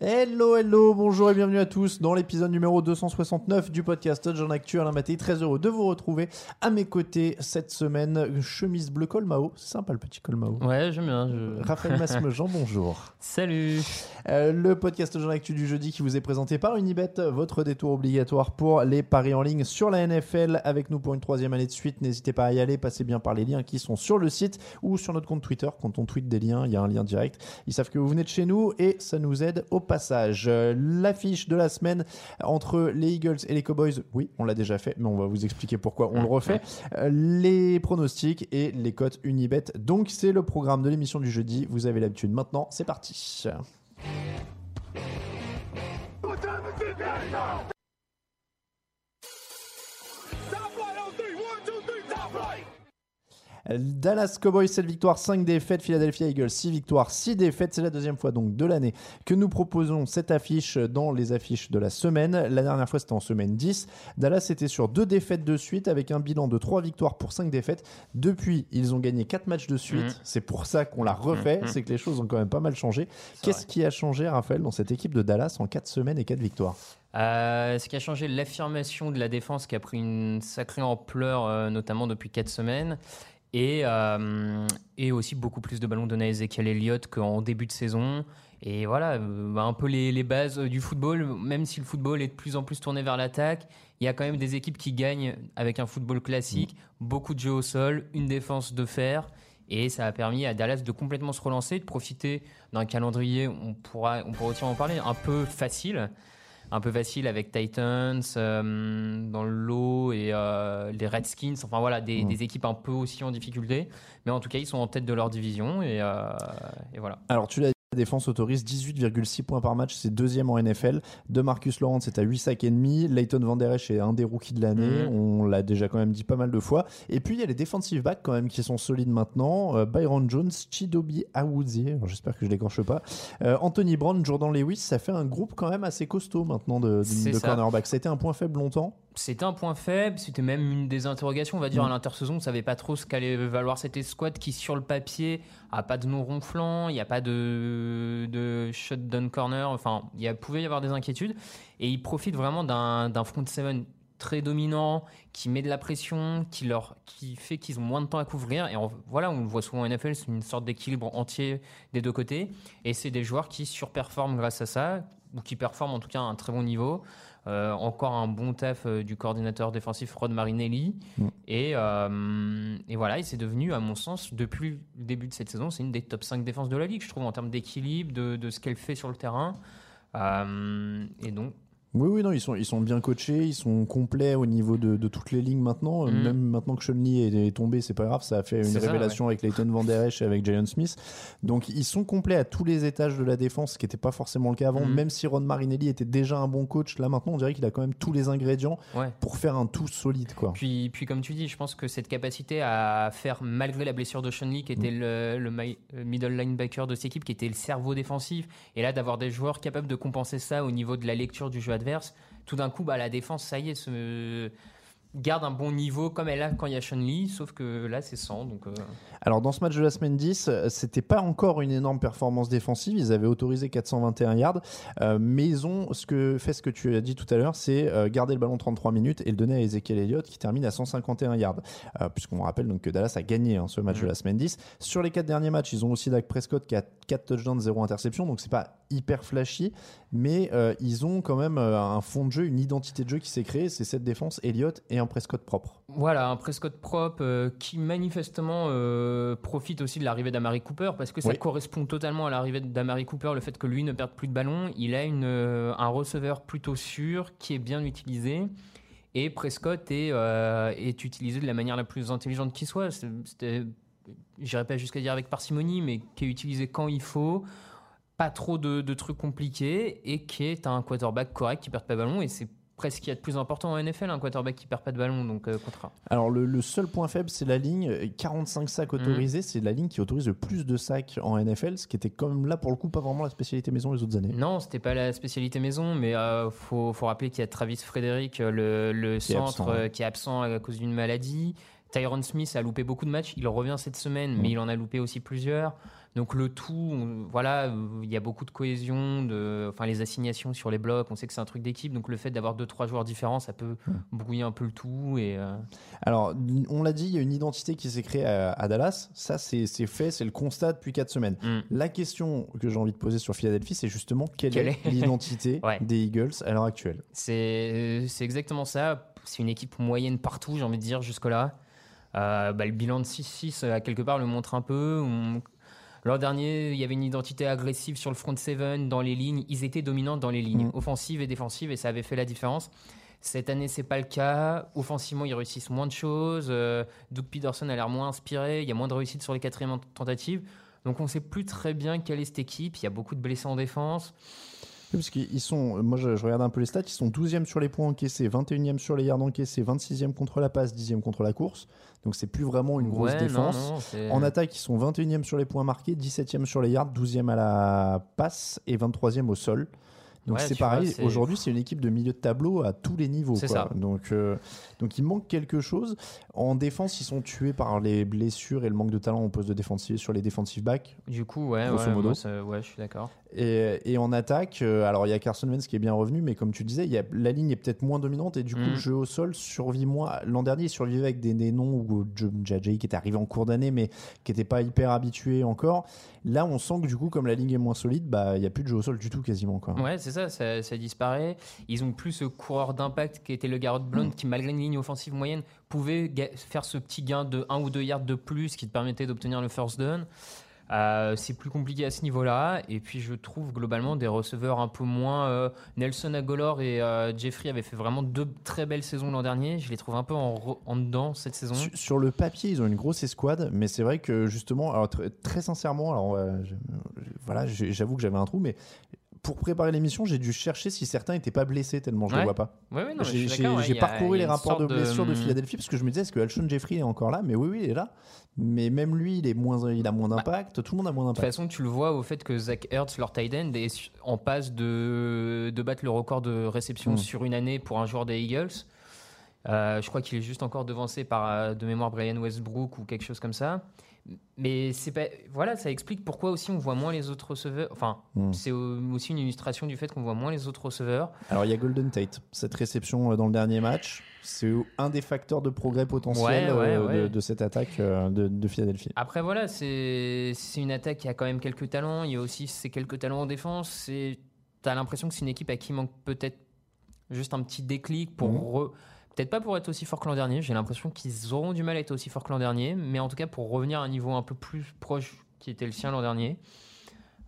Hello, hello, bonjour et bienvenue à tous dans l'épisode numéro 269 du podcast John Actu. Alain Maté, très heureux de vous retrouver à mes côtés cette semaine. Chemise bleu col Mao, c'est sympa le petit col Mao. Ouais, j'aime bien. je- Raphaël Masmejean, bonjour. Salut. Euh, le podcast John Actu du jeudi qui vous est présenté par Unibet, votre détour obligatoire pour les paris en ligne sur la NFL. Avec nous pour une troisième année de suite, n'hésitez pas à y aller, passez bien par les liens qui sont sur le site ou sur notre compte Twitter. Quand on tweet des liens, il y a un lien direct. Ils savent que vous venez de chez nous et ça nous aide au passage. Euh, L'affiche de la semaine entre les Eagles et les Cowboys, oui, on l'a déjà fait, mais on va vous expliquer pourquoi on le refait. Euh, les pronostics et les cotes Unibet. Donc c'est le programme de l'émission du jeudi. Vous avez l'habitude. Maintenant, c'est parti. Dallas Cowboys 7 victoires, 5 défaites, Philadelphia Eagles 6 victoires, 6 défaites. C'est la deuxième fois donc de l'année que nous proposons cette affiche dans les affiches de la semaine. La dernière fois c'était en semaine 10. Dallas était sur deux défaites de suite avec un bilan de 3 victoires pour 5 défaites. Depuis, ils ont gagné 4 matchs de suite. Mhm. C'est pour ça qu'on l'a refait. Mhm. C'est que les choses ont quand même pas mal changé. Qu'est-ce qui a changé, Raphaël, dans cette équipe de Dallas en 4 semaines et 4 victoires? Euh, ce qui a changé, l'affirmation de la défense qui a pris une sacrée ampleur, euh, notamment depuis 4 semaines. Et, euh, et aussi beaucoup plus de ballons donnés à Ezekiel Elliott qu'en début de saison. Et voilà, euh, bah, un peu les, les bases du football, même si le football est de plus en plus tourné vers l'attaque, il y a quand même des équipes qui gagnent avec un football classique, beaucoup de jeux au sol, une défense de fer. Et ça a permis à Dallas de complètement se relancer, de profiter d'un calendrier, on pourra, on pourra aussi en parler, un peu facile. Un peu facile avec Titans euh, dans le lot et euh, les Redskins. Enfin voilà, des, Mm. des équipes un peu aussi en difficulté. Mais en tout cas, ils sont en tête de leur division. Et, euh, et voilà. Alors, tu l'as dit, la défense autorise 18,6 points par match, c'est deuxième en NFL. De Marcus Lawrence est à 8 sacs et demi. Leighton Van Der Esch est un des rookies de l'année. Mhm. On l'a déjà quand même dit pas mal de fois. Et puis il y a les defensive backs quand même qui sont solides maintenant. Euh, Byron Jones, Chidobi Awuzie, j'espère que je l'écorche pas. Euh, Anthony Brown, Jordan Lewis, ça fait un groupe quand même assez costaud maintenant de, de, C'est cornerbacks. Ça a été un point faible longtemps. C'était un point faible, c'était même une des interrogations, on va dire, Mm. à l'intersaison. On ne savait pas trop ce qu'allait valoir cette escouade qui, sur le papier, a pas de nom ronflant, il n'y a pas de, de shutdown corner. Enfin, il pouvait y avoir des inquiétudes. Et ils profitent vraiment d'un d'un front seven très dominant, qui met de la pression, qui, leur, qui fait qu'ils ont moins de temps à couvrir. Et on- voilà, on le voit souvent en NFL, c'est une sorte d'équilibre entier des deux côtés. Et c'est des joueurs qui surperforment grâce à ça, ou qui performent en tout cas à un très bon niveau. Euh, encore un bon taf euh, du coordinateur défensif Rod Marinelli. Mm. Et, euh, et voilà, et c'est devenu, à mon sens, depuis le début de cette saison, c'est une des top 5 défenses de la ligue, je trouve, en termes d'équilibre, de, de ce qu'elle fait sur le terrain. Et donc, Oui, oui, non, ils sont, ils sont bien coachés, ils sont complets au niveau de, de toutes les lignes maintenant. Mhm. Même maintenant que Chun-Li est, est tombé, c'est pas grave, ça a fait une C'est ça, révélation avec Leighton Van Der Esch et avec Jalen Smith. Donc ils sont complets à tous les étages de la défense, ce qui n'était pas forcément le cas avant. Mhm. Même si Ron Marinelli était déjà un bon coach, là maintenant on dirait qu'il a quand même tous les ingrédients ouais. pour faire un tout solide. Quoi. Puis, puis, comme tu dis, je pense que cette capacité à faire, malgré la blessure de Lee, qui était le, le mi- le middle linebacker de cette équipe, qui était le cerveau défensif, et là d'avoir des joueurs capables de compenser ça au niveau de la lecture du jeu tout d'un coup, bah, la défense, ça y est, se- garde un bon niveau comme elle a quand il y a Lee, sauf que là c'est 100. Donc, euh. Alors dans ce match de la semaine 10, euh, c'était pas encore une énorme performance défensive, ils avaient autorisé 421 yards, euh, mais ils ont ce que, fait ce que tu as dit tout à l'heure, c'est garder le ballon 33 minutes et le donner à Ezekiel Elliott qui termine à 151 yards, puisqu'on rappelle donc que Dallas a gagné hein, ce match de la semaine 10. Sur les quatre derniers matchs, ils ont aussi Dak Prescott qui a 4 touchdowns, 0 interception, donc c'est pas hyper flashy, mais ils ont quand même un fond de jeu, une identité de jeu qui s'est créée, c'est cette défense, Elliott et un Prescott propre. Voilà, un Prescott propre euh, qui manifestement euh, profite aussi de l'arrivée d'Amari Cooper parce que ça correspond totalement à l'arrivée d'Amari Cooper, le fait que lui ne perde plus de ballon. Il a une, euh, un receveur plutôt sûr qui est bien utilisé. Et Prescott est, est utilisé de la manière la plus intelligente qui soit. J'irai pas jusqu'à dire avec parcimonie, mais qui est utilisé quand il faut pas trop de, de, trucs compliqués et qui est un quarterback correct qui perd pas de ballon et c'est presque ce qu'il y a de plus important en NFL, un quarterback qui perd pas de ballon, donc euh, contrat. Alors le, seul point faible, c'est la ligne 45 sacs autorisés, mm. c'est la ligne qui autorise le plus de sacs en NFL, ce qui était comme là pour le coup pas vraiment la spécialité maison les autres années. Non, c'était pas la spécialité maison, mais euh, faut, faut, rappeler qu'il y a Travis Frédéric, le, le centre euh, qui est absent à cause d'une maladie. Tyron Smith a loupé beaucoup de matchs, il revient cette semaine, mais mm. il en a loupé aussi plusieurs. Donc le tout, voilà, il y a beaucoup de cohésion, de, enfin les assignations sur les blocs, on sait que c'est un truc d'équipe, donc le fait d'avoir deux trois joueurs différents, ça peut brouiller un peu le tout. Et euh, alors, on l'a dit, il y a une identité qui s'est créée à, Dallas. Ça, c'est fait, c'est le constat depuis quatre semaines. Mm. La question que j'ai envie de poser sur Philadelphie, c'est justement quelle, est l'identité des Eagles à l'heure actuelle? C'est exactement ça. C'est une équipe moyenne partout, j'ai envie de dire jusque là. Euh, bah, le bilan de 6-6 à quelque part le montre un peu. L'an dernier, il y avait une identité agressive sur le front seven, dans les lignes. Ils étaient dominants dans les lignes, mm. offensives et défensives, et ça avait fait la différence. Cette année, c'est pas le cas. Offensivement, ils réussissent moins de choses. Euh, Doug Peterson a l'air moins inspiré. Il y a moins de réussite sur les quatrièmes tentatives. Donc, on sait plus très bien quelle est cette équipe. Il y a beaucoup de blessés en défense. Parce qu'ils sont, moi je, regarde un peu les stats, ils sont 12e sur les points encaissés, 21e sur les yards encaissés, 26e contre la passe, 10e contre la course. Donc c'est plus vraiment une grosse défense. en attaque, ils sont 21e sur les points marqués, 17e sur les yards, 12e à la passe et 23e au sol. Donc c'est pareil. Aujourd'hui, c'est une équipe de milieu de tableau à tous les niveaux. Ça. Donc, euh, donc il manque quelque chose. En défense, ils sont tués par les blessures et le manque de talent au poste de défensif sur les defensive backs. Du coup, ouais, grosso modo. ouais, je suis d'accord. Et, et, en attaque, euh, alors il y a Carson Wentz qui est bien revenu, mais comme tu disais, il y a, la ligne est peut-être moins dominante et du coup, le mm. jeu au sol survit moins. L'an dernier, il survivait avec des, des noms ou Jajay qui était arrivé en cours d'année, mais qui n'était pas hyper habitué encore. Là, on sent que du coup, comme la ligne est moins solide, bah il y a plus de jeu au sol du tout quasiment. Quoi. Ouais, c'est ça, ça, disparaît. Ils ont plus ce coureur d'impact qui était le Garrett Blount, mm. qui malgré une ligne offensive moyenne pouvait faire ce petit gain de 1 ou 2 yards de plus qui te permettait d'obtenir le first down. Euh, c'est plus compliqué à ce niveau-là. Et puis je trouve globalement des receveurs un peu moins. Euh, Nelson Agolor et euh, Jeffrey avaient fait vraiment deux très belles saisons l'an dernier. Je les trouve un peu en, dedans cette saison. Sur, le papier, ils ont une grosse escouade, mais c'est vrai que justement, alors, très sincèrement, alors voilà, j'avoue que j'avais un trou, mais pour préparer l'émission, j'ai dû chercher si certains n'étaient pas blessés tellement je ne les vois pas. j'ai parcouru les rapports de blessures de Philadelphie parce que je me disais est-ce que Alshon Jeffrey est encore là? Mais oui, oui, il est là. Mais même lui, il, est moins, il a moins bah, d'impact. tout le monde a moins d'impact. De toute façon, tu le vois au fait que Zach Ertz, leur tight end, est en passe de, de battre le record de réception hmm. sur une année pour un joueur des Eagles. Euh, je crois qu'il est juste encore devancé par euh, de mémoire Brian Westbrook ou quelque chose comme ça mais c'est pas voilà ça explique pourquoi aussi on voit moins les autres receveurs. Enfin hmm. c'est aussi une illustration du fait qu'on voit moins les autres receveurs. Alors il y a Golden Tate. Cette réception euh, dans le dernier match c'est un des facteurs de progrès potentiel euh, De, cette attaque euh, de, Philadelphie. Après voilà c'est une attaque qui a quand même quelques talents. Il y a aussi ces quelques talents en défense. C'est t'as l'impression que c'est une équipe à qui manque peut-être juste un petit déclic pour hmm. Peut-être pas pour être aussi fort que l'an dernier. J'ai l'impression qu'ils auront du mal à être aussi fort que l'an dernier. Mais en tout cas, pour revenir à un niveau un peu plus proche qui était le sien l'an dernier.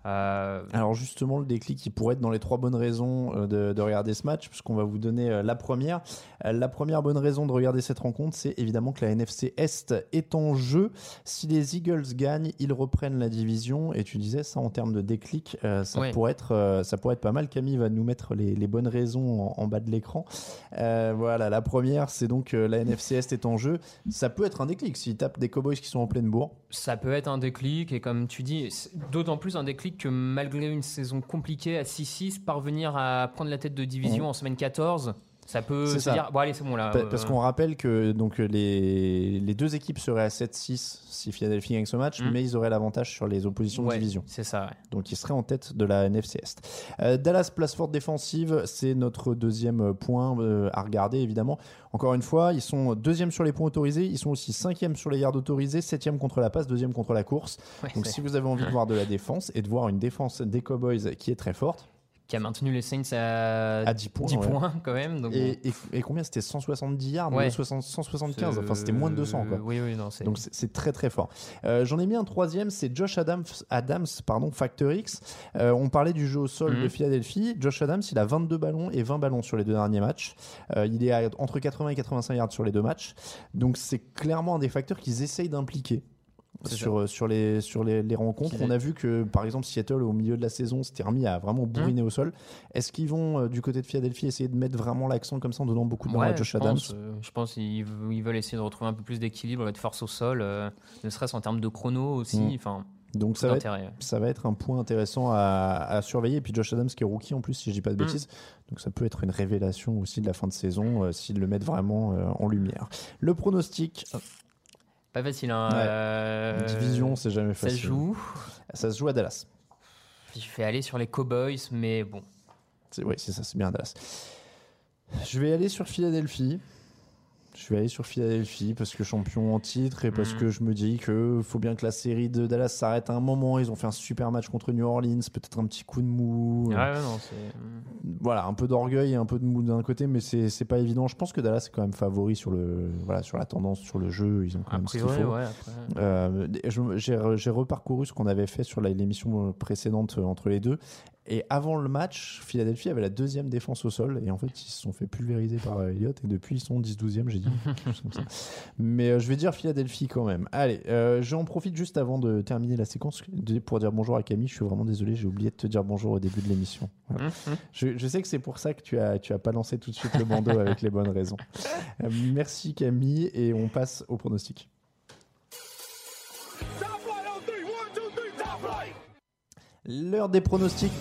Euh, Alors justement, le déclic qui pourrait être dans les trois bonnes raisons euh, de, regarder ce match, puisqu'on va vous donner euh, la première. La première bonne raison de regarder cette rencontre, c'est évidemment que la NFC Est est en jeu. Si les Eagles gagnent, ils reprennent la division. Et tu disais ça en termes de déclic, ça, pourrait être, ça pourrait être pas mal. Camille va nous mettre les, bonnes raisons en, bas de l'écran. voilà, la première, c'est donc la NFC Est est en jeu. Ça peut être un déclic s'ils tapent des Cowboys qui sont en pleine bourre. Ça peut être un déclic, et comme tu dis, d'autant plus un déclic que malgré une saison compliquée à 6-6, parvenir à prendre la tête de division en semaine 14, Ça peut C'est se ça. dire, bon allez, c'est bon là. Pa- euh, Parce qu'on rappelle que donc les, les deux équipes seraient à 7-6 si Philadelphie gagne ce match, Mm. mais ils auraient l'avantage sur les oppositions ouais, de division. C'est ça, ouais. Donc ils seraient en tête de la NFC Est. Euh, Dallas place forte défensive, c'est notre deuxième point euh, à regarder évidemment. Encore une fois, ils sont deuxième sur les points autorisés, ils sont aussi cinquième sur les yards autorisés, septième contre la passe, deuxième contre la course. Ouais, Donc si vous avez envie de voir de la défense et de voir une défense des Cowboys qui est très forte, Qui a maintenu les Saints à, à 10 points. 10 ouais. points quand même. Donc, Et, et- et combien c'était 170 yards Ouais. 60 175 bon. Enfin, c'était moins de 200 quoi. Euh, Oui, oui, non. Donc c'est- très très fort. Euh, J'en ai mis un troisième, c'est Josh Adams, Adams pardon, Factor X. Euh, on parlait du jeu au sol Mhm. de Philadelphie. Josh Adams, il a 22 ballons et 20 ballons sur les deux derniers matchs. Euh, il est à entre 80 et 85 yards sur les deux matchs. Donc c'est clairement un des facteurs qu'ils essayent d'impliquer. Sur, euh, sur, les, sur les, les rencontres, on a vu que par exemple Seattle au milieu de la saison s'était remis à vraiment bourriner au sol. Est-ce qu'ils vont euh, du côté de Philadelphie essayer de mettre vraiment l'accent comme ça en donnant beaucoup de Ouais, à Josh je Adams pense, euh, je pense qu'ils ils veulent essayer de retrouver un peu plus d'équilibre et de force au sol, euh, ne serait-ce en termes de chrono aussi. Mm. Enfin, Donc ça va, être, d'intérêt. ça va être un point intéressant à, à surveiller. Et puis Josh Adams qui est rookie en plus, si je dis pas de Mm. bêtises. Donc ça peut être une révélation aussi de la fin de saison euh, s'ils le mettent vraiment euh, en lumière. Le pronostic, Pas facile, hein. Ouais. euh, division, c'est jamais Ça facile. se joue. Ça se joue à Dallas. Je vais aller sur les Cowboys, mais bon. Oui, c'est ça, c'est bien à Dallas. Je vais aller sur Philadelphie. Je vais aller sur Philadelphie parce que champion en titre et parce Mhm. que je me dis que faut bien que la série de Dallas s'arrête à un moment. Ils ont fait un super match contre New Orleans, peut-être un petit coup de mou. Ouais, ouais, non, c'est. voilà, un peu d'orgueil et un peu de mou d'un côté, mais c'est pas évident. Je pense que Dallas est quand même favori sur le voilà sur la tendance, sur le jeu. Ils ont quand même ce priori, faut. ouais. Euh, J'ai reparcouru ce qu'on avait fait sur l'émission précédente euh, entre les deux. Et avant le match, Philadelphie avait la deuxième défense au sol. Et en fait, ils se sont fait pulvériser par euh, Elliott. Et depuis, ils sont 10-12e, j'ai dit. comme ça. Mais euh, je vais dire Philadelphie quand même. Allez, euh, j'en profite juste avant de terminer la séquence pour dire bonjour à Camille. Je suis vraiment désolé, j'ai oublié de te dire bonjour au début de l'émission. Voilà. Mhm. Je, je sais que c'est pour ça que tu as, tu as pas lancé tout de suite le bandeau avec les bonnes raisons. Euh, merci Camille et on passe au pronostic. L'heure des pronostics.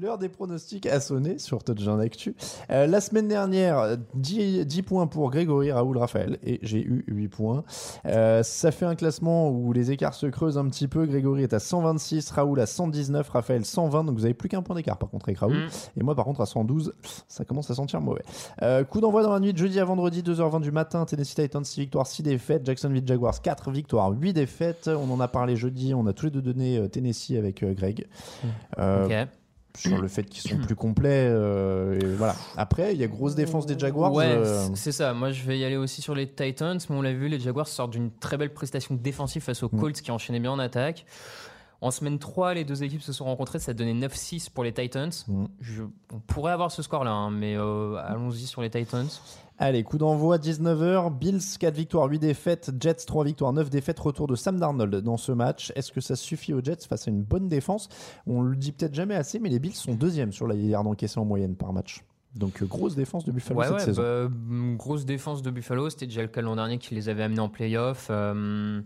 L'heure des pronostics a sonné sur Touchdown Actu. Euh, la semaine dernière, 10, 10 points pour Grégory, Raoul, Raphaël, et j'ai eu 8 points. Euh, ça fait un classement où les écarts se creusent un petit peu. Grégory est à 126, Raoul à 119, Raphaël 120, donc vous avez plus qu'un point d'écart par contre avec Raoul. Mm. Et moi par contre à 112, ça commence à sentir mauvais. Euh, coup d'envoi dans la nuit de jeudi à vendredi, 2h20 du matin, Tennessee Titans 6 victoires, 6 défaites, Jacksonville Jaguars 4 victoires, 8 défaites. On en a parlé jeudi, on a tous les deux donné Tennessee avec Greg. Euh, Ok. Sur le fait qu'ils sont plus complets. euh, et voilà. Après, il y a grosse défense des Jaguars. Ouais, euh, c'est ça. Moi, je vais y aller aussi sur les Titans, mais on l'a vu, les Jaguars sortent d'une très belle prestation défensive face aux Mm. Colts qui enchaînaient bien en attaque. En semaine 3, les deux équipes se sont rencontrées, ça donnait 9-6 pour les Titans. Mm. Je- on pourrait avoir ce score-là, hein, mais euh, allons-y sur les Titans. Allez, coup d'envoi 19h. Bills 4 victoires, 8 défaites. Jets 3 victoires, 9 défaites. Retour de Sam Darnold dans ce match. Est-ce que ça suffit aux Jets face à une bonne défense? On le dit peut-être jamais assez, mais les Bills sont deuxièmes sur la yards encaissés en moyenne par match. Donc euh, grosse défense de Buffalo Ouais, cette ouais, saison. bah, grosse défense de Buffalo. C'était déjà le cas l'an dernier qui les avait amenés en playoff. Euh,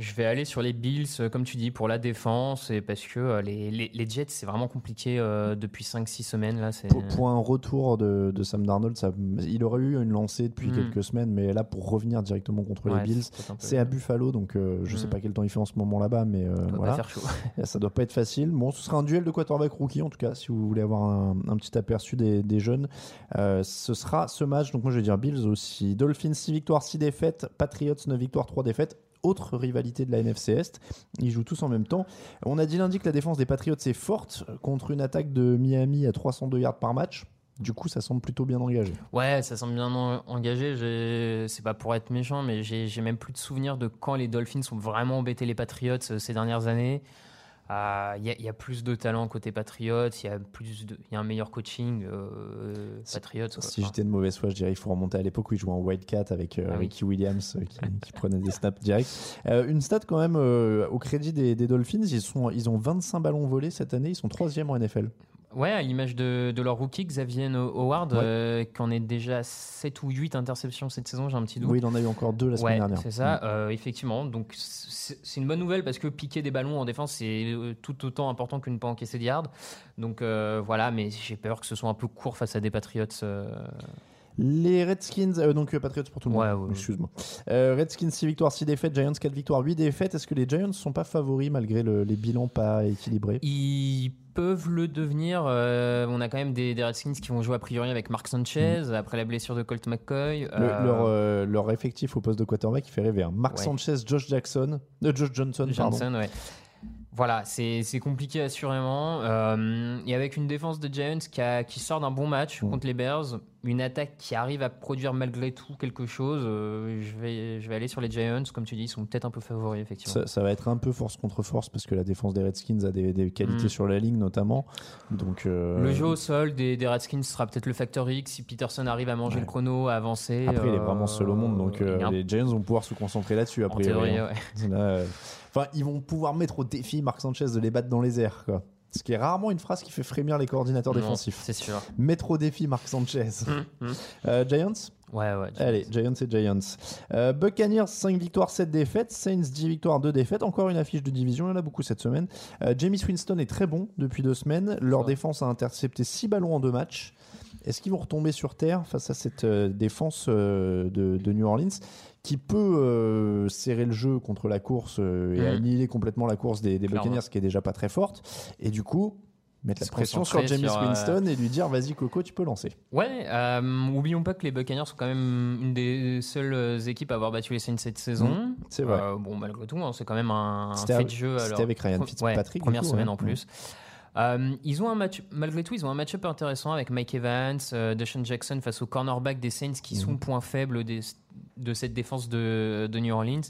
je vais aller sur les Bills, euh, comme tu dis, pour la défense, et parce que euh, les, les- les Jets, c'est vraiment compliqué euh, depuis 5-6 semaines. Là. Pour, pour un retour de, de Sam Darnold, ça, il aurait eu une lancée depuis Mm. quelques semaines, mais là pour revenir directement contre Ouais, les Bills, c'est à Buffalo, donc euh, je sais Mm. pas quel temps il fait en ce moment là-bas, mais euh, ça doit pas voilà. faire chaud. Ça doit pas être facile. Bon, ce sera un duel de quarterback rookie en tout cas, si vous voulez avoir un, un petit aperçu des, des jeunes. Ce sera ce match. Donc moi je vais dire Bills aussi. Dolphins 6 victoires, 6 défaites. Patriots 9 victoires, 3 défaites. Autre rivalité de la NFC Est. Ils jouent tous en même temps. On a dit lundi que la défense des Patriots est forte contre une attaque de Miami à 302 yards par match. Du coup, ça semble plutôt bien engagé. Ouais, ça semble bien en- engagé. C'est pas pour être méchant, mais j'ai j'ai même plus de souvenirs de quand les Dolphins ont vraiment embêté les Patriots euh, ces dernières années. Il y, a- il y a plus de talent côté Patriots, il y, a plus de- y a un meilleur coaching euh, Patriots. Si j'étais de mauvaise foi, je dirais il faut remonter à l'époque où ils jouaient en Wildcat avec euh, Ah oui. Ricky Williams euh, qui, qui prenait des snaps directs. Euh, une stat quand même euh, au crédit des, des Dolphins, ils, sont, ils ont 25 ballons volés cette année, ils sont troisième en NFL. Ouais, à l'image de, de leur rookie Xavier Howard, Ouais. euh, qui en est déjà 7 ou 8 interceptions cette saison, j'ai un petit doute. Oui, il en a eu encore deux la semaine Ouais, dernière. c'est ça, euh, effectivement. Donc c'est une bonne nouvelle parce que piquer des ballons en défense c'est euh, tout autant important que ne pas encaisser de yards. Donc euh, voilà, mais j'ai peur que ce soit un peu court face à des Patriots. Les Redskins, euh, donc euh, Patriots pour tout le monde, Ouais, ouais, ouais. excuse-moi. Euh, Redskins 6 victoires, 6 défaites, Giants 4 victoires, 8 défaites. Est-ce que les Giants sont pas favoris malgré le- les bilans pas équilibrés? Ils peuvent le devenir. euh, on a quand même des, des Redskins qui vont jouer a priori avec Mark Sanchez après la blessure de Colt McCoy. Le- leur, leur effectif au poste de quarterback il fait rêver. hein. Mark. Sanchez, Josh Jackson, Josh Johnson, pardon. Johnson, ouais. Voilà, c'est compliqué assurément. Euh, et avec une défense de Giants qui, a- qui sort d'un bon match Mm. contre les Bears, une attaque qui arrive à produire malgré tout quelque chose, euh, je, vais, je vais aller sur les Giants. Comme tu dis, ils sont peut-être un peu favoris, effectivement. Ça, ça va être un peu force contre force parce que la défense des Redskins a des, des qualités Mm. sur la ligne notamment. Donc euh, Le jeu au sol des, des Redskins sera peut-être le facteur X. Si Peterson arrive à manger Ouais. le chrono, à avancer. après il est vraiment seul au monde donc les Giants vont pouvoir se concentrer là-dessus a priori. théorie, hein. ouais. Là, Enfin, ils vont pouvoir mettre au défi Marc Sanchez de les battre dans les airs, quoi. Ce qui est rarement une phrase qui fait frémir les coordinateurs Non, défensifs. C'est sûr. Mettre au défi Marc Sanchez. Mm, mm. Euh, Giants Ouais, ouais. Allez, Giants et Giants. Euh, Buccaneers, 5 victoires, 7 défaites. Saints, 10 victoires, 2 défaites. Encore une affiche de division, il y en a beaucoup cette semaine. Euh, James Winston est très bon depuis deux semaines. Leur Ouais. défense a intercepté 6 ballons en deux matchs. Est-ce qu'ils vont retomber sur terre face à cette euh, défense euh, de, de New Orleans? Qui peut euh, serrer le jeu contre la course euh, et Mhm. annihiler complètement la course des, des. Buccaneers qui est déjà pas très forte et du coup mettre la pression sur James sur, euh, Winston et lui dire vas-y Coco tu peux lancer Ouais, euh, oublions pas que les Buccaneers sont quand même une des seules équipes à avoir battu les Saints cette saison. c'est vrai. Euh, bon, malgré tout, hein, c'est quand même un, fait de jeu. c'était avec Ryan Fitzpatrick, ouais, première coup, semaine ouais. en plus. Euh, ils ont un match, malgré tout, ils ont un match-up intéressant avec Mike Evans, euh, Deshaun Jackson face au cornerback des Saints qui Mhm. sont point faible des- de cette défense de, de New Orleans.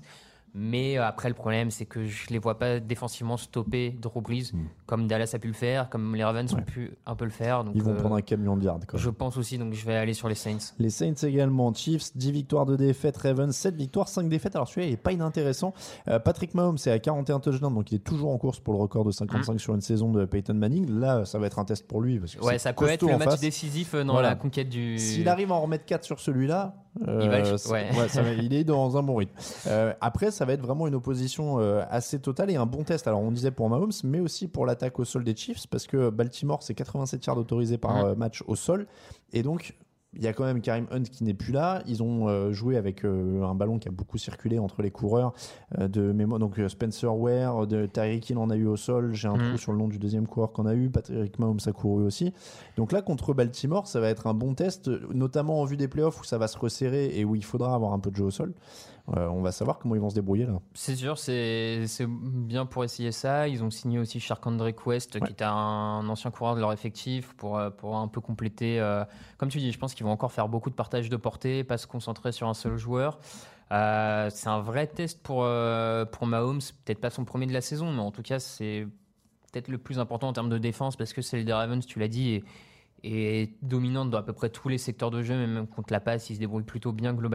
Mais euh, après, le problème, c'est que je les vois pas défensivement stopper Drew Brees Mhm. comme Dallas a pu le faire, comme les Ravens Ouais. ont pu un peu le faire. Donc, ils vont euh, prendre un camion de yards je pense aussi, donc je vais aller sur les Saints. Les Saints également, Chiefs, 10 victoires, 2 défaites, Ravens, 7 victoires, 5 défaites. Alors celui-là, il n'est pas inintéressant. Euh, Patrick Mahomes, c'est à 41 touchdowns, donc il est toujours en course pour le record de 55 sur une saison de Peyton Manning. Là, ça va être un test pour lui. Parce que Ouais, ça peut être le match face. décisif dans Voilà. la conquête du. S'il arrive à en remettre 4 sur celui-là, euh, Il va le- ça- ouais. ça va- il est dans un bon rythme. Euh, après, ça va être vraiment une opposition euh, assez totale et un bon test. Alors, on disait pour Mahomes, mais aussi pour l'attaque au sol des Chiefs, parce que Baltimore, c'est 87 yards autorisés par euh, match au sol. Et donc, il y a quand même Karim Hunt qui n'est plus là. Ils ont euh, joué avec euh, un ballon qui a beaucoup circulé entre les coureurs euh, de mémoire. Donc Spencer Ware, de Tyreek Hill en a eu au sol. J'ai un Mhm. trou sur le nom du deuxième coureur qu'on a eu. Patrick Mahomes a couru aussi. Donc là, contre Baltimore, ça va être un bon test, notamment en vue des playoffs où ça va se resserrer et où il faudra avoir un peu de jeu au sol. Euh, on va savoir comment ils vont se débrouiller là. C'est sûr, c'est c'est bien pour essayer ça. Ils ont signé aussi Sharkandre Quest, Ouais. qui est un ancien coureur de leur effectif, pour, euh, pour un peu compléter. euh, comme tu dis, je pense qu'ils vont encore faire beaucoup de partage de portée, pas se concentrer sur un seul joueur. Euh, c'est un vrai test pour, pour Mahomes, peut-être pas son premier de la saison, mais en tout cas, c'est peut-être le plus important en termes de défense, parce que celle des Ravens, tu l'as dit, est, est dominante dans à peu près tous les secteurs de jeu, même contre la passe, ils se débrouillent plutôt bien globalement.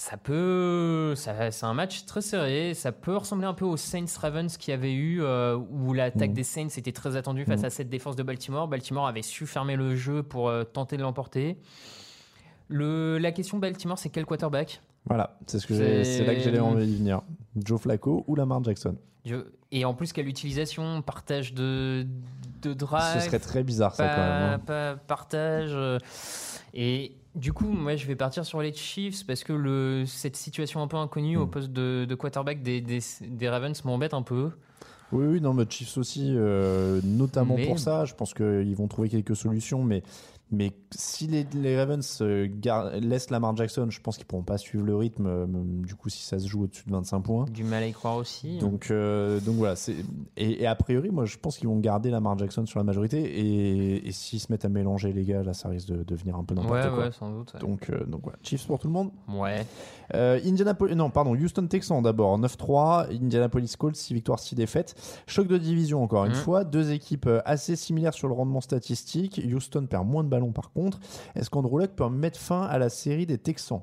Ça peut, ça- c'est un match très serré. Ça peut ressembler un peu aux Saints Ravens qui avait eu euh, où l'attaque Mhm. des Saints était très attendue face Mhm. à cette défense de Baltimore. Baltimore avait su fermer le jeu pour euh, tenter de l'emporter. Le, la question Baltimore, c'est quel quarterback? Voilà, c'est ce que C'est- là que j'allais en y venir. Joe Flacco ou Lamar Jackson? Et en plus, quelle utilisation Partage de, de drive Ce serait très bizarre ça pas, quand même. hein. pas partage. euh, Et du coup, moi, je vais partir sur les Chiefs parce que le, cette situation un peu inconnue au Mm. poste de, de quarterback des, des, des Ravens m'embête un peu. Oui, oui, non, mais Chiefs aussi, euh, notamment Mais- pour ça. Je pense qu'ils vont trouver quelques solutions, mais, mais si les, les Ravens euh, laissent Lamar Jackson, je pense qu'ils pourront pas suivre le rythme. euh, du coup, si ça se joue au-dessus de 25 points. Du mal à y croire aussi. Donc, euh, donc voilà. Et, et a priori, moi, je pense qu'ils vont garder Lamar Jackson sur la majorité. Et, et s'ils se mettent à mélanger les gars, là, ça risque de devenir un peu n'importe ouais, quoi. ouais, sans doute. ouais. Donc, euh, donc voilà. Chiefs pour tout le monde. Ouais. Euh, Indianapolis, non, pardon, Houston Texans d'abord, 9-3, Indianapolis Colts, 6 victoires, 6 défaites. Choc de division encore une Mhm. fois, deux équipes assez similaires sur le rendement statistique. Houston perd moins de par contre. Est-ce qu'Andrew Luck peut mettre fin à la série des Texans?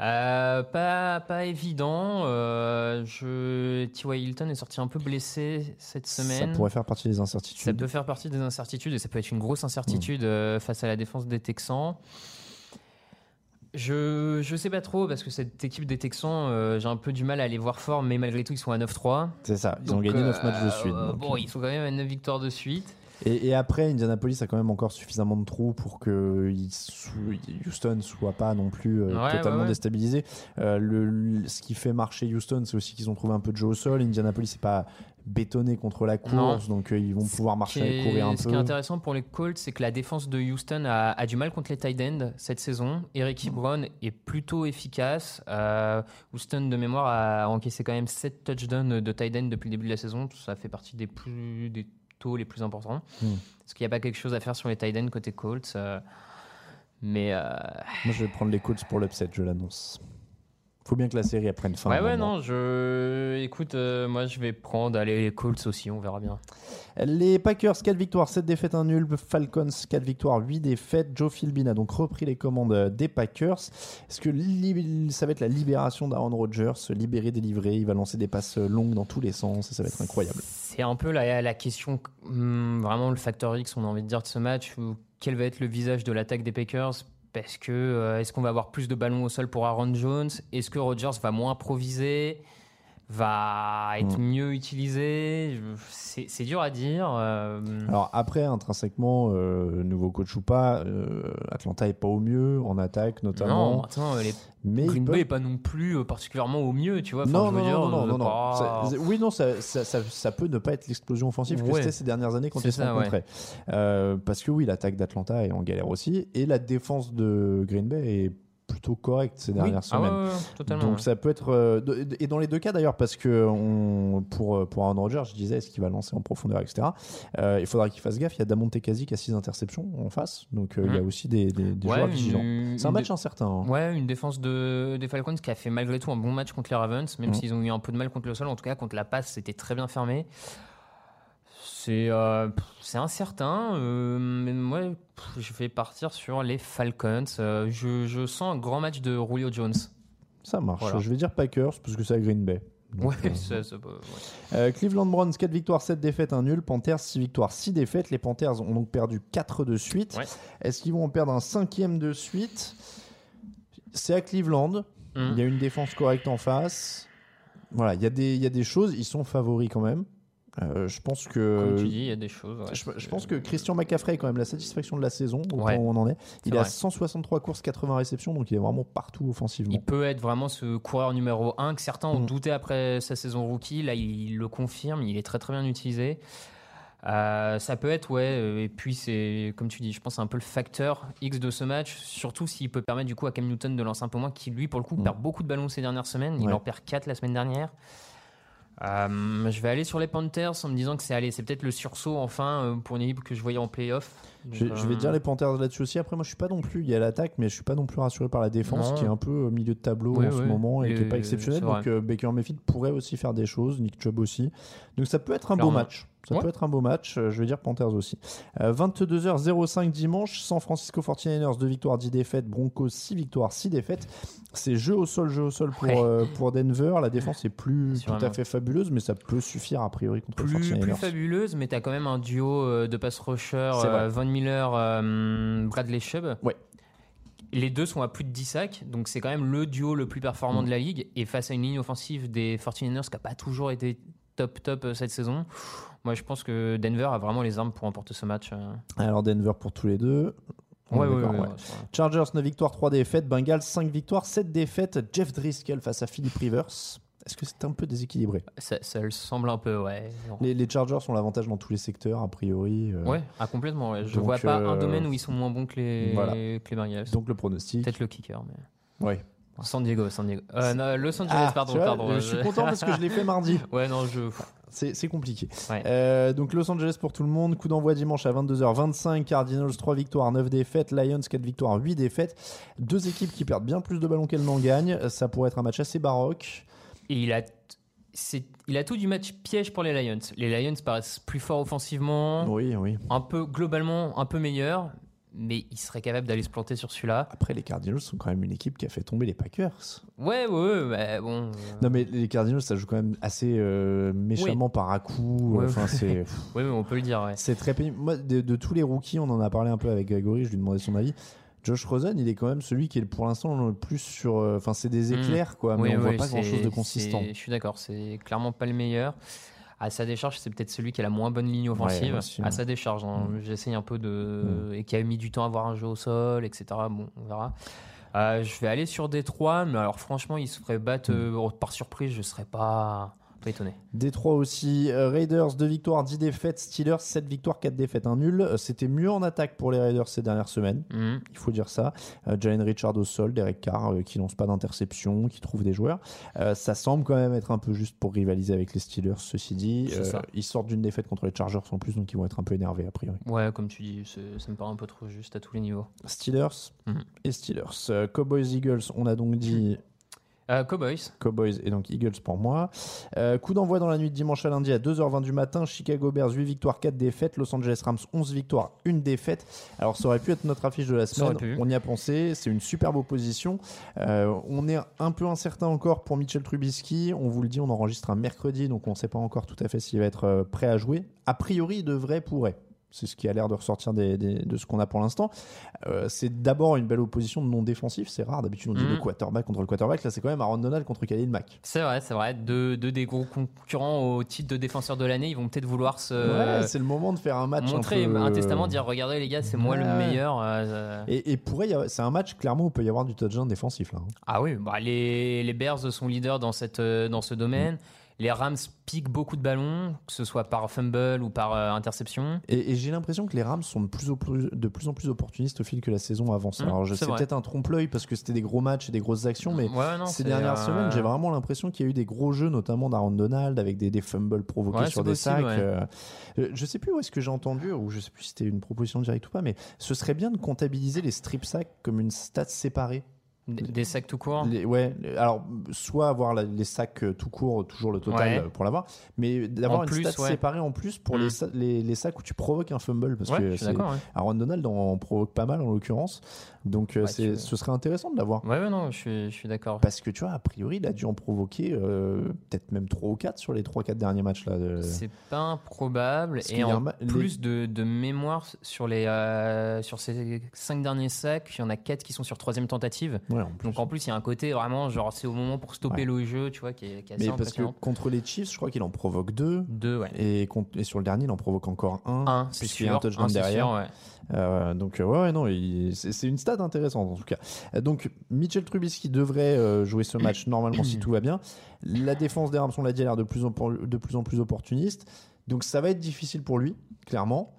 Euh, pas, pas évident. Euh, je... T.Y. Hilton est sorti un peu blessé cette semaine. Ça pourrait faire partie des Ça incertitudes. peut faire partie des incertitudes et ça peut être une grosse incertitude euh, face à la défense des Texans. Je, je sais pas trop parce que cette équipe des Texans, euh, j'ai un peu du mal à les voir fort, mais malgré tout, ils sont à 9-3. C'est ça, ils ont gagné euh, 9 matchs de suite. bon, ils sont quand même à 9 victoires de suite. Et, et après, Indianapolis a quand même encore suffisamment de trous pour que Houston soit pas non plus euh, Ouais, totalement ouais, ouais. déstabilisé. Euh, le, le- ce qui fait marcher Houston, c'est aussi qu'ils ont trouvé un peu de jeu au sol. Indianapolis, c'est pas bétonné contre la course, donc euh, ils vont pouvoir marcher Ce et courir un Ce peu. qui est intéressant pour les Colts, c'est que la défense de Houston a, a du mal contre les tight ends cette saison. Eric Ebron est plutôt efficace. Euh, Houston, de mémoire, a encaissé quand même 7 touchdowns de tight end depuis le début de la saison. Ça fait partie des, plus, des taux les plus importants. Hmm. Est-ce qu'il n'y a pas quelque chose à faire sur les tight côté Colts euh, Mais euh, Moi, je vais prendre les Colts pour l'upset, je l'annonce. Faut bien que la série elle prenne fin. ouais, ouais, non, je. Écoute, euh, moi je vais prendre allez, les Colts aussi, on verra bien. Les Packers, 4 victoires, 7 défaites, 1 nul. Falcons, 4 victoires, 8 défaites. Joe Philbin a donc repris les commandes des Packers. Est-ce que li- ça va être la libération d'Aaron Rodgers, se libérer, délivrer Il va lancer des passes longues dans tous les sens et ça va être incroyable. C'est un peu la, la question, hum, vraiment le facteur X, on a envie de dire, de ce match. où Quel va être le visage de l'attaque des Packers? Parce que euh, est-ce qu'on va avoir plus de ballons au sol pour Aaron Jones? Est-ce que Rodgers va moins improviser? Va être mieux utilisé C'est dur à dire. euh, Alors après, intrinsèquement, euh, nouveau coach ou pas, euh, Atlanta est pas au mieux en attaque notamment. non, attends, les mais Green Bay est pas non plus particulièrement au mieux, tu vois. Enfin, Non, je veux non, dire, non, non, non, pas- Ça- oui, non, ça, ça, ça- ça peut ne pas être l'explosion offensive que Ouais. c'était ces dernières années quand ils se rencontraient. Euh, parce que oui, l'attaque d'Atlanta est en galère aussi, et la défense de Green Bay est plutôt correcte ces Oui. dernières Ah ouais, semaines. ouais. Donc ouais. ça peut être euh, de- et dans les deux cas d'ailleurs parce que on, pour pour Aaron Rodgers, je disais est-ce qu'il va lancer en profondeur etc. Euh, il faudra qu'il fasse gaffe. Il y a Damonte Kazi qui a 6 interceptions en face, donc euh, il y a Mhm. aussi des, des, des Ouais, joueurs vigilants. C'est un match incertain. hein. Ouais, une défense de, des Falcons qui a fait malgré tout un bon match contre les Ravens, même Mhm. s'ils ont eu un peu de mal contre le sol. En tout cas, contre la passe, c'était très bien fermé. C'est euh, c'est incertain. euh, mais moi, pff, je vais partir sur les Falcons. Euh, je, je sens un grand match de Julio Jones. Ça marche. Voilà. Je vais dire Packers parce que c'est à Green Bay. Donc, Ouais, ça- ça peut- ouais. Cleveland Browns 4 victoires, 7 défaites, 1 nul. Panthers 6 victoires, 6 défaites. Les Panthers ont donc perdu 4 de suite. Ouais. Est-ce qu'ils vont en perdre un cinquième de suite? C'est à Cleveland. Mhm. Il y a une défense correcte en face. Voilà, il y, a des- il y a des choses. Ils sont favoris quand même. Euh, je pense que. Comme tu dis, il y a des choses. ouais. Je, je pense que Christian McCaffrey est quand même la satisfaction de la saison, au Ouais. point où on en est. Il est vrai. 163 courses, 80 réceptions, donc il est vraiment partout offensivement. Il peut être vraiment ce coureur numéro 1 que certains ont Mm. douté après sa saison rookie. Là, il le confirme. Il est très très bien utilisé. Euh, ça peut être, ouais. euh, Et puis, c'est comme tu dis, je pense c'est un peu le facteur X de ce match. Surtout s'il peut permettre du coup à Cam Newton de lancer un peu moins, qui lui, pour le coup, Mm. perd beaucoup de ballons ces dernières semaines. Il Ouais. en perd 4 la semaine dernière. Euh, je vais aller sur les Panthers en me disant que c'est allez, c'est peut-être le sursaut enfin euh, pour une équipe que je voyais en playoff. Je, vais euh, dire les Panthers là-dessus aussi. Après, moi, je suis pas non plus. Il y a l'attaque, mais je suis pas non plus rassuré par la défense, Non. qui est un peu au milieu de tableau Oui, en ce moment et qui est Les- pas exceptionnel. c'est vrai. Donc, euh, Baker Mayfield pourrait aussi faire des choses, Nick Chubb aussi. Donc, ça peut être un beau match. Ça Ouais. peut être un beau match. Euh, Je vais dire Panthers aussi. Euh, 22h05 dimanche. San Francisco 49ers 2 victoires, 10 défaites. Broncos 6 victoires, 6 défaites. C'est jeu au sol, jeu au sol pour Ouais. euh, pour Denver. La défense est plus tout à fait fabuleuse, mais ça peut suffire a priori contre les plus, 49ers. plus fabuleuse, mais tu as quand même un duo euh, de pass rusher, euh, Von Miller, euh, Bradley Chubb. Ouais. Les deux sont à plus de 10 sacs, donc c'est quand même le duo le plus performant Mm. de la ligue. Et face à une ligne offensive des 49ers qui n'a pas toujours été top top euh, cette saison, moi je pense que Denver a vraiment les armes pour remporter ce match. euh. Alors Denver pour tous les deux. Ouais, ouais, ouais. Chargers 9 victoires, 3 défaites. Bengals 5 victoires, 7 défaites. Jeff Driscoll face à Philip Rivers. Est-ce que c'est un peu déséquilibré? Ça, ça le semble un peu, ouais. Les, les Chargers ont l'avantage dans tous les secteurs, a priori. euh, Ouais, ah, complètement. ouais. Je Donc, vois pas euh, un domaine où ils sont moins bons que les, voilà. que les Bengals. Donc le pronostic. Peut-être le kicker, mais. Ouais. San Diego, San Diego. Euh, non, Los Angeles, Ah, pardon, tu vois, pardon. je suis content parce que je l'ai fait mardi. Ouais, non, je. C'est c'est compliqué. Ouais. Euh, donc Los Angeles pour tout le monde. Coup d'envoi dimanche à 22h25. Cardinals 3 victoires, 9 défaites. Lions 4 victoires, 8 défaites. Deux équipes qui perdent bien plus de ballons qu'elles n'en gagnent. Ça pourrait être un match assez baroque. Et il a, c'est, il a tout du match piège pour les Lions. Les Lions paraissent plus forts offensivement, Oui, oui. un peu globalement un peu meilleurs, mais ils seraient capables d'aller se planter sur celui-là. Après, les Cardinals sont quand même une équipe qui a fait tomber les Packers. Ouais, ouais, ouais, bah, bon. euh, Non, mais les Cardinals, ça joue quand même assez euh, méchamment par à coup. Ouais, Enfin, c'est. Oui, mais on peut le dire, ouais. C'est très pénible. Moi, de, de tous les rookies, on en a parlé un peu avec Grégory, je lui demandais son avis. Josh Rosen, il est quand même celui qui est pour l'instant le plus sur. euh, Enfin, c'est des Mm. éclairs, quoi, mais Oui, on voit oui, pas c'est- grand chose de consistant. Je suis d'accord, c'est clairement pas le meilleur. À sa décharge, c'est peut-être celui qui a la moins bonne ligne offensive. à sa décharge, hein. Mm. j'essaye un peu de. Et qui a mis du temps à avoir un jeu au sol, etc. Bon, on verra. Euh, je vais aller sur Détroit, mais alors franchement, ils se feraient battre euh, par surprise, je serais pas, pas étonné. Détroit aussi. Euh, Raiders, 2 victoires, 10 défaites. Steelers, 7 victoires, 4 défaites, un nul. Euh, C'était mieux en attaque pour les Raiders ces dernières semaines. Mhm. Il faut dire ça. Euh, Jalen Richard au sol, Derek Carr qui lance pas d'interception, qui trouve des joueurs. Ça semble quand même être un peu juste pour rivaliser avec les Steelers, ceci dit. Ça. ils sortent d'une défaite contre les Chargers en plus, donc ils vont être un peu énervés a priori. Ouais, comme tu dis, ça me paraît un peu trop juste à tous les niveaux. Steelers Mhm. et Steelers. Cowboys, Eagles, on a donc dit Euh, Cowboys, Cowboys et donc Eagles pour moi. Euh, coup d'envoi dans la nuit de dimanche à lundi à 2h20 du matin. Chicago Bears 8 victoires, 4 défaites. Los Angeles Rams 11 victoires, 1 défaite. Alors ça aurait pu être notre affiche de la semaine. On y a pensé. C'est une superbe opposition. Euh, on est un peu incertain encore pour Mitchell Trubisky. On vous le dit, on enregistre un mercredi, donc on ne sait pas encore tout à fait s'il va être prêt à jouer. A priori, il devrait, pourrait. C'est ce qui a l'air de ressortir des- des- de ce qu'on a pour l'instant. Euh, c'est d'abord une belle opposition de non défensif. C'est rare. D'habitude, on dit Mhm. le quarterback contre le quarterback. Là, c'est quand même Aaron Donald contre Khalil Mack. c'est vrai, c'est vrai. Deux, deux des gros concurrents au titre de défenseur de l'année, ils vont peut-être vouloir se Ouais, c'est le moment de faire un match. montrer un, peu, un testament, dire regardez les gars, c'est moi le meilleur. euh, Et, et pourrait y avoir- c'est un match clairement où il peut y avoir du touchdown défensif là. hein. Ah oui, bah les, les Bears sont leaders dans, cette, euh, dans ce domaine. Les Rams piquent beaucoup de ballons, que ce soit par fumble ou par euh, interception. Et, et j'ai l'impression que les Rams sont de plus, au plus- de plus en plus opportunistes au fil que la saison avance. Mmh, Alors je c'est sais peut-être un trompe-l'œil parce que c'était des gros matchs et des grosses actions, mais Ouais, non, ces dernières euh, semaines, j'ai vraiment l'impression qu'il y a eu des gros jeux, notamment d'Aaron Donald, avec des, des fumbles provoqués Ouais, sur des possible, sacs. ouais. euh, euh, je sais plus où est-ce que j'ai entendu, ou je sais plus si c'était une proposition directe ou pas, mais ce serait bien de comptabiliser les strip sacks comme une stat séparée. Des, des sacs tout court. Les- ouais, alors soit avoir la- les sacs euh, tout court, toujours le total Ouais. euh, pour l'avoir, mais d'avoir une plus, stat ouais. séparée en plus pour Mm. les, les, les sacs où tu provoques un fumble parce Ouais, que je suis. Aaron Donald en provoque pas mal en l'occurrence, donc euh, tu- ce serait intéressant de l'avoir. Ouais, ouais, non, je suis, je suis d'accord. Parce que tu vois, a priori, il a dû en provoquer euh, peut-être même 3 ou 4 sur les 3-4 derniers matchs. là. de- C'est pas improbable. Parce Et en ma- plus de, de mémoire sur, les, euh, sur ces cinq derniers sacs, il y en a quatre qui sont sur troisième tentative. Ouais, en plus. Donc en plus, il y a un côté vraiment, genre, c'est au moment pour stopper Ouais. le jeu, tu vois, qui est, qui est assez Mais parce que contre les Chiefs, je crois qu'il en provoque 2. Deux, ouais. Et, contre- et sur le dernier, il en provoque encore un. Un, c'est puisqu'il y a sûr. un touchdown derrière. sûr, ouais. Euh, donc euh, ouais, ouais, non, c'est une stat intéressante en tout cas. Euh, Donc Mitchell Trubisky devrait euh, jouer ce match normalement si tout va bien. La défense des Rams, on l'a dit, a l'air de plus en de plus en plus opportuniste. Donc ça va être difficile pour lui, clairement.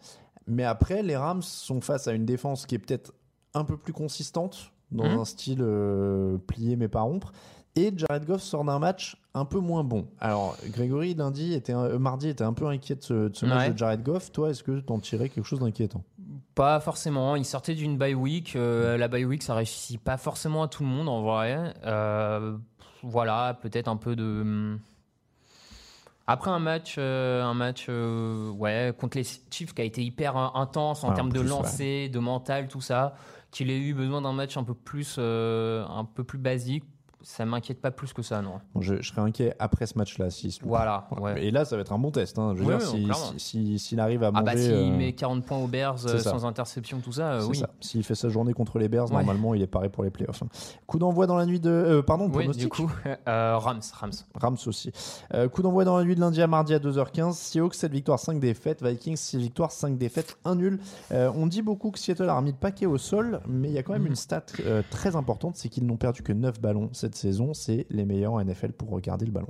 Mais après, les Rams sont face à une défense qui est peut-être un peu plus consistante dans Mhm. un style euh, plié mais pas rompre. Et Jared Goff sort d'un match un peu moins bon. Alors, Grégory, lundi, était un- euh, mardi, était un peu inquiet de ce, de ce match Ouais. de Jared Goff. Toi, est-ce que tu en tirais quelque chose d'inquiétant? Pas forcément. Il sortait d'une bye week. Euh, la bye week, ça réussit pas forcément à tout le monde en vrai. Euh, voilà, peut-être un peu de. hum, Après un match, un match, ouais, contre les Chiefs qui a été hyper intense en en termes de lancer, de mental, tout ça, qu'il ait eu besoin d'un match un peu plus, euh, un peu plus basique. Ça m'inquiète pas plus que ça, non. Bon, je, je serais inquiet après ce match-là. loupe. Voilà. ouais. Et là, ça va être un bon test. hein. Je veux Oui, dire, oui, si- si- si- s'il arrive à Ah manger. bah s'il euh, met 40 points aux Bears euh, sans interception, tout ça, euh, oui. S'il fait sa journée contre les Bears, Ouais. normalement, il est paré pour les playoffs. hein. Coup d'envoi dans la nuit de. euh, pardon, Oui, du coup, euh, Rams, Rams. Rams aussi. Coup d'envoi dans la nuit de lundi à mardi à 2h15. Seahawks 7 victoires, 5 défaites. Vikings 6 victoires, 5 défaites, 1 nul. On dit beaucoup que Seattle a remis le paquet au sol, mais il y a quand même Mhm. une stat très importante c'est qu'ils n'ont perdu que 9 ballons cette saison. C'est les meilleurs en NFL pour regarder le ballon.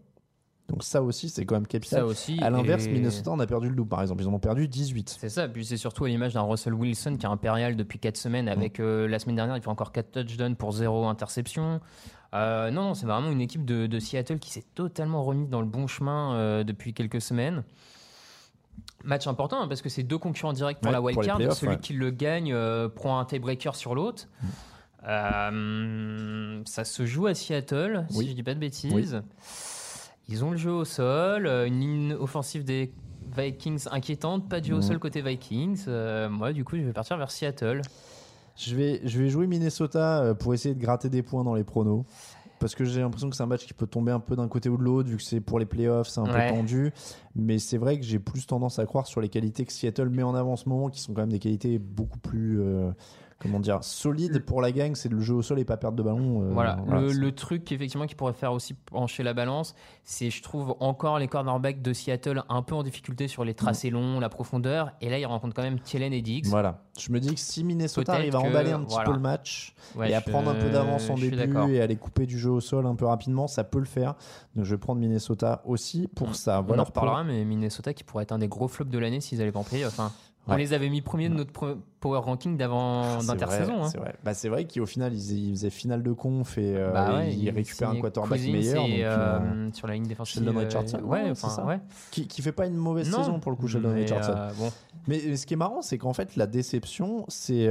Donc ça aussi, c'est quand même capital. Ça aussi. À l'inverse, et- Minnesota, on a perdu le double par exemple. Ils en ont perdu 18. C'est ça, puis c'est surtout à l'image d'un Russell Wilson qui est impérial depuis 4 semaines. Avec euh, la semaine dernière, il fait encore 4 touchdowns pour 0 interception. Euh, non, non, c'est vraiment une équipe de, de Seattle qui s'est totalement remise dans le bon chemin euh, depuis quelques semaines. Match important hein, parce que c'est deux concurrents directs pour Ouais, la wildcard. Celui ouais. qui le gagne prend un tiebreaker sur l'autre. Euh, ça se joue à Seattle, Oui. si je dis pas de bêtises. Ils ont le jeu au sol, euh, une ligne offensive des Vikings inquiétante, pas de jeu au Mhm. sol côté Vikings. Euh, moi, du coup, je vais partir vers Seattle. Je vais, je vais jouer Minnesota pour essayer de gratter des points dans les pronos. Parce que j'ai l'impression que c'est un match qui peut tomber un peu d'un côté ou de l'autre, vu que c'est pour les playoffs, c'est un Ouais. peu tendu. Mais c'est vrai que j'ai plus tendance à croire sur les qualités que Seattle met en avant en ce moment, qui sont quand même des qualités beaucoup plus, euh, comment dire, solides pour la gang. C'est le jeu au sol et pas perdre de ballon. euh, voilà, le, truc effectivement qui pourrait faire aussi pencher la balance, c'est je trouve encore les cornerbacks de Seattle un peu en difficulté sur les tracés longs, la profondeur. Et là, ils rencontrent quand même Thielen et Diggs. Voilà. Je me dis que si Minnesota arrive à emballer un petit voilà. peu le match Ouais, et à je- prendre un peu d'avance en début et à aller couper du jeu au sol un peu rapidement, ça peut le faire. Donc je vais prendre Minnesota aussi pour ça. On en pour- reparlera, mais Minnesota qui pourrait être un des gros flops de l'année s'ils allaient pas en playoff. Enfin, On Ouais. les avait mis premiers de notre power ranking d'avant C'est d'intersaison. hein. C'est vrai. Bah, c'est vrai qu'au final, ils, faisaient finale de conf et euh, Bah ouais, ils il récupèrent un quarterback meilleur. donc, euh, euh, sur la ligne défensive. Sheldon Richardson, ouais, ouais, enfin, ouais. qui, qui fait pas une mauvaise Non, saison pour le coup, Sheldon Richardson. euh, bon. Mais, mais ce qui est marrant, c'est qu'en fait, la déception, c'est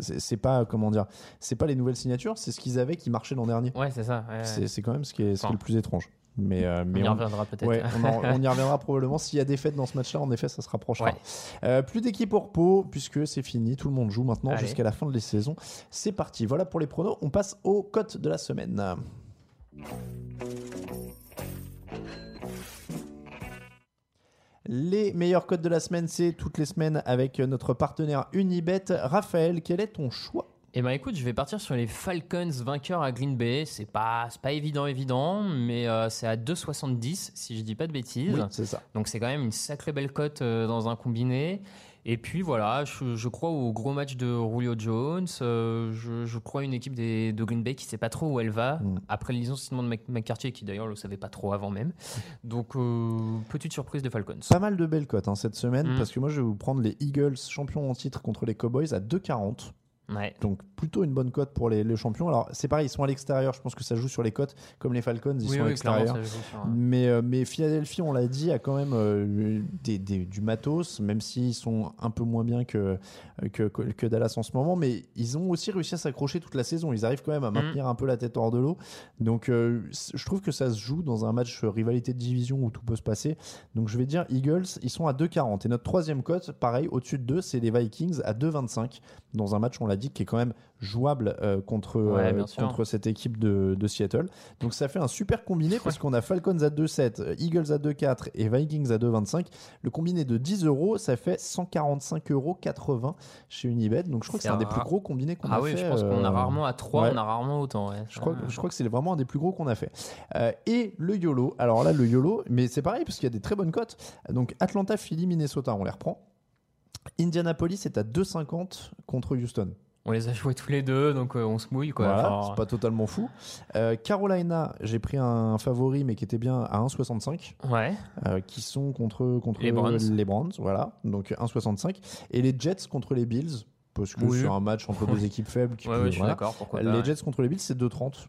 c'est pas comment dire, c'est pas les nouvelles signatures, c'est ce qu'ils avaient qui marchait l'an dernier. Ouais, c'est ça. C'est quand même ce qui est, ce qui est Enfin. le plus étrange. Mais, euh, On y on- reviendra peut-être. Ouais, on, en- on y reviendra probablement. S'il y a des fêtes dans ce match-là, en effet, ça se rapprochera. Ouais. Euh, plus d'équipe au repos, puisque c'est fini. Tout le monde joue maintenant jusqu'à la fin de la saison. C'est parti. Voilà pour les pronos. On passe aux cotes de la semaine. Les meilleures cotes de la semaine, c'est toutes les semaines avec notre partenaire Unibet. Raphaël, quel est ton choix? Eh ben écoute, je vais partir sur les Falcons vainqueurs à Green Bay. C'est pas, pas évident, évident, mais euh, c'est à 2,70 si je dis pas de bêtises. Oui, c'est ça. Donc c'est quand même une sacrée belle cote euh, dans un combiné. Et puis voilà, je, je crois au gros match de Julio Jones. euh, je, je crois à une équipe des, de Green Bay qui sait pas trop où elle va. Mm. Après le licenciement de Mc- McCarthy, qui d'ailleurs le savait pas trop avant même. Donc petite surprise des Falcons. Pas mal de belles cotes hein, cette semaine, Mm. parce que moi je vais vous prendre les Eagles champions en titre contre les Cowboys à 2,40. Ouais. Donc plutôt une bonne cote pour les, les champions. Alors c'est pareil, ils sont à l'extérieur. Je pense que ça joue sur les cotes, comme les Falcons, ils oui, sont à oui, l'extérieur. un- Mais, euh, mais Philadelphie, on l'a dit, a quand même euh, des, des- du matos, même s'ils sont un peu moins bien que, que, que- que Dallas en ce moment. Mais ils ont aussi réussi à s'accrocher toute la saison. Ils arrivent quand même à maintenir un peu la tête hors de l'eau. Donc euh, je trouve que ça se joue dans un match rivalité de division où tout peut se passer. Donc je vais dire Eagles, ils sont à 2,40. Et notre troisième cote, pareil, au-dessus de 2, c'est les Vikings à 2,25. Dans un match, on dit, qui est quand même jouable euh, contre, Ouais, euh, contre cette équipe de, de Seattle. Donc ça fait un super combiné parce qu'on a Falcons à 2,7, euh, Eagles à 2,4 et Vikings à 2,25. Le combiné de 10 euros, ça fait 145,80 euros chez Unibet. Donc je crois que C'est un des plus gros combinés qu'on a Ah oui, fait. je pense qu'on a euh, rarement à 3, ouais. on a rarement autant. je crois, je crois que c'est vraiment un des plus gros qu'on a fait. Et le YOLO. Alors là, le YOLO, mais c'est pareil parce qu'il y a des très bonnes cotes. Donc Atlanta, Philly, Minnesota, on les reprend. Indianapolis est à 2,50 contre Houston. On les a joués tous les deux, donc euh, on se mouille. Quoi. Voilà, Enfin, c'est pas totalement fou. Euh, Carolina, j'ai pris un favori mais qui était bien à 1,65. Ouais. euh, qui sont contre, contre Les Browns. les Browns, voilà, donc 1,65. Et les Jets contre les Bills, parce que Oui. c'est un match entre deux équipes faibles. Qui Ouais, peut- ouais, je suis voilà. d'accord. Pourquoi Les pas, Jets contre les Bills, c'est 2,30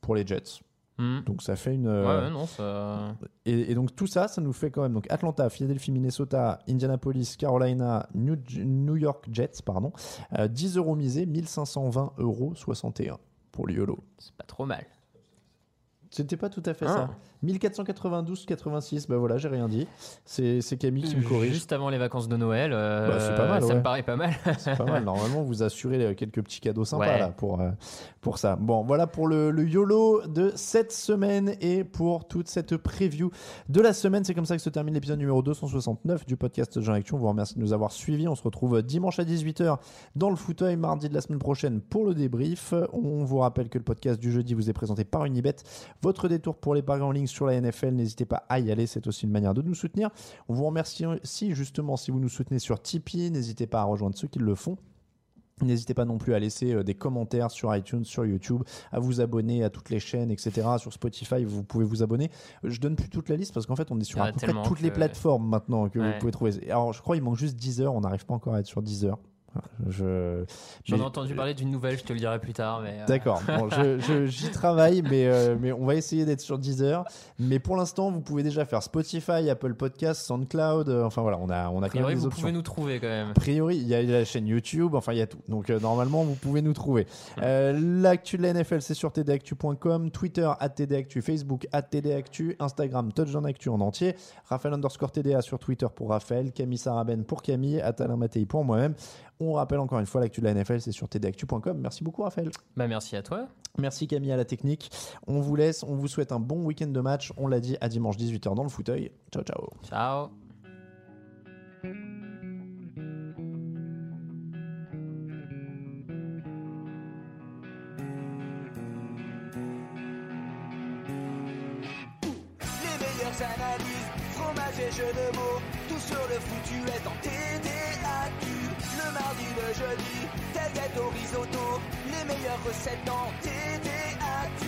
pour les Jets. Hmm. Donc ça fait une. Ouais, euh, ouais, non, ça. et, et donc tout ça, ça nous fait quand même donc Atlanta, Philadelphie, Minnesota, Indianapolis, Carolina, New, New York Jets, pardon, euh, 10 euros misés, 1520 euros 61 pour le YOLO. C'est pas trop mal. C'était pas tout à fait Ah. ça. 1492,86. Bah voilà, j'ai rien dit. C'est c'est Camille qui me corrige. Juste avant les vacances de Noël. euh, Bah, c'est pas mal, Ça ouais. me paraît pas mal. C'est pas mal. Normalement, vous assurez quelques petits cadeaux sympas Ouais. là pour, euh, pour ça. Bon, voilà pour le, le YOLO de cette semaine et pour toute cette preview de la semaine. C'est comme ça que se termine l'épisode numéro 269 du podcast Jean Action. On vous remercie de nous avoir suivis. On se retrouve dimanche à 18h dans le fauteuil, mardi de la semaine prochaine pour le débrief. On vous rappelle que le podcast du jeudi vous est présenté par Unibet. Votre détour pour les paris en ligne sur la NFL, n'hésitez pas à y aller. C'est aussi une manière de nous soutenir. On vous remercie aussi justement si vous nous soutenez sur Tipeee. N'hésitez pas à rejoindre ceux qui le font. N'hésitez pas non plus à laisser euh, des commentaires sur iTunes, sur YouTube, à vous abonner à toutes les chaînes, etc. Sur Spotify, vous pouvez vous abonner. Je donne plus toute la liste parce qu'en fait, on est sur Il à peu près toutes les plateformes maintenant que vous pouvez trouver. Alors, je crois qu'il manque juste 10 heures. On n'arrive pas encore à être sur 10 heures. Je... J'en ai entendu parler d'une nouvelle, je te le dirai plus tard. mais, euh, D'accord, bon, j'y travaille, mais, euh, mais on va essayer d'être sur 10 heures. Mais pour l'instant, vous pouvez déjà faire Spotify, Apple Podcast, SoundCloud. euh, enfin voilà, on a, on a A quand même priori, des vous options. pouvez nous trouver quand même. A priori, il y a la chaîne YouTube, enfin il y a tout. Donc normalement, vous pouvez nous trouver. L'actu de la NFL, c'est sur tdactu.com, Twitter at tdactu, Facebook at tdactu, Instagram touchdown actu en entier, Raphaël underscore tda sur Twitter pour Raphaël, Camille Saraben pour Camille, Atalin Mattei pour moi-même. On rappelle encore une fois, l'actu de la NFL, c'est sur tdactu.com. Merci beaucoup Raphaël. Bah, merci à toi. Merci Camille à la technique. On vous laisse, on vous souhaite un bon week-end de match. On l'a dit à dimanche 18h dans le fauteuil. Ciao ciao. Ciao. Les meilleures analyses, fromage et jeux de mots, tout sur le foutu est en TDAQ. Le mardi, le jeudi, tailgate au risotto, les meilleures recettes en TDAQ.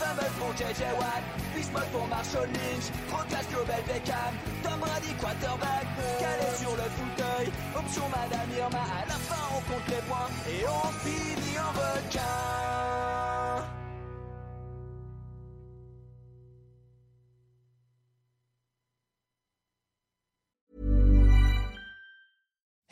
Fameux pour JJ Watt, Bismuth pour Marshall Lynch, Procast Global Beckham, Tom Brady quarterback, calé sur le fauteuil, option Madame Irma, à la fin on compte les points et on finit en requin.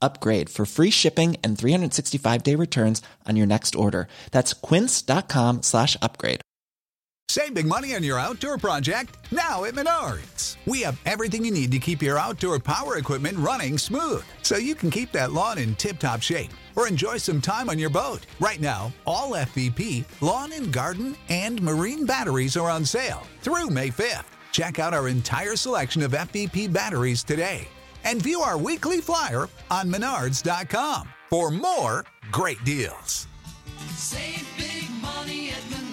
upgrade for free shipping and 365 day returns on your next order. That's quince.com slash upgrade. Save big money on your outdoor project now at Menards. We have everything you need to keep your outdoor power equipment running smooth so you can keep that lawn in tip top shape or enjoy some time on your boat. Right now, all FVP, lawn and garden, and marine batteries are on sale through May 5th. Check out our entire selection of FVP batteries today and view our weekly flyer on menards.com for more great deals. Save big money at Menards.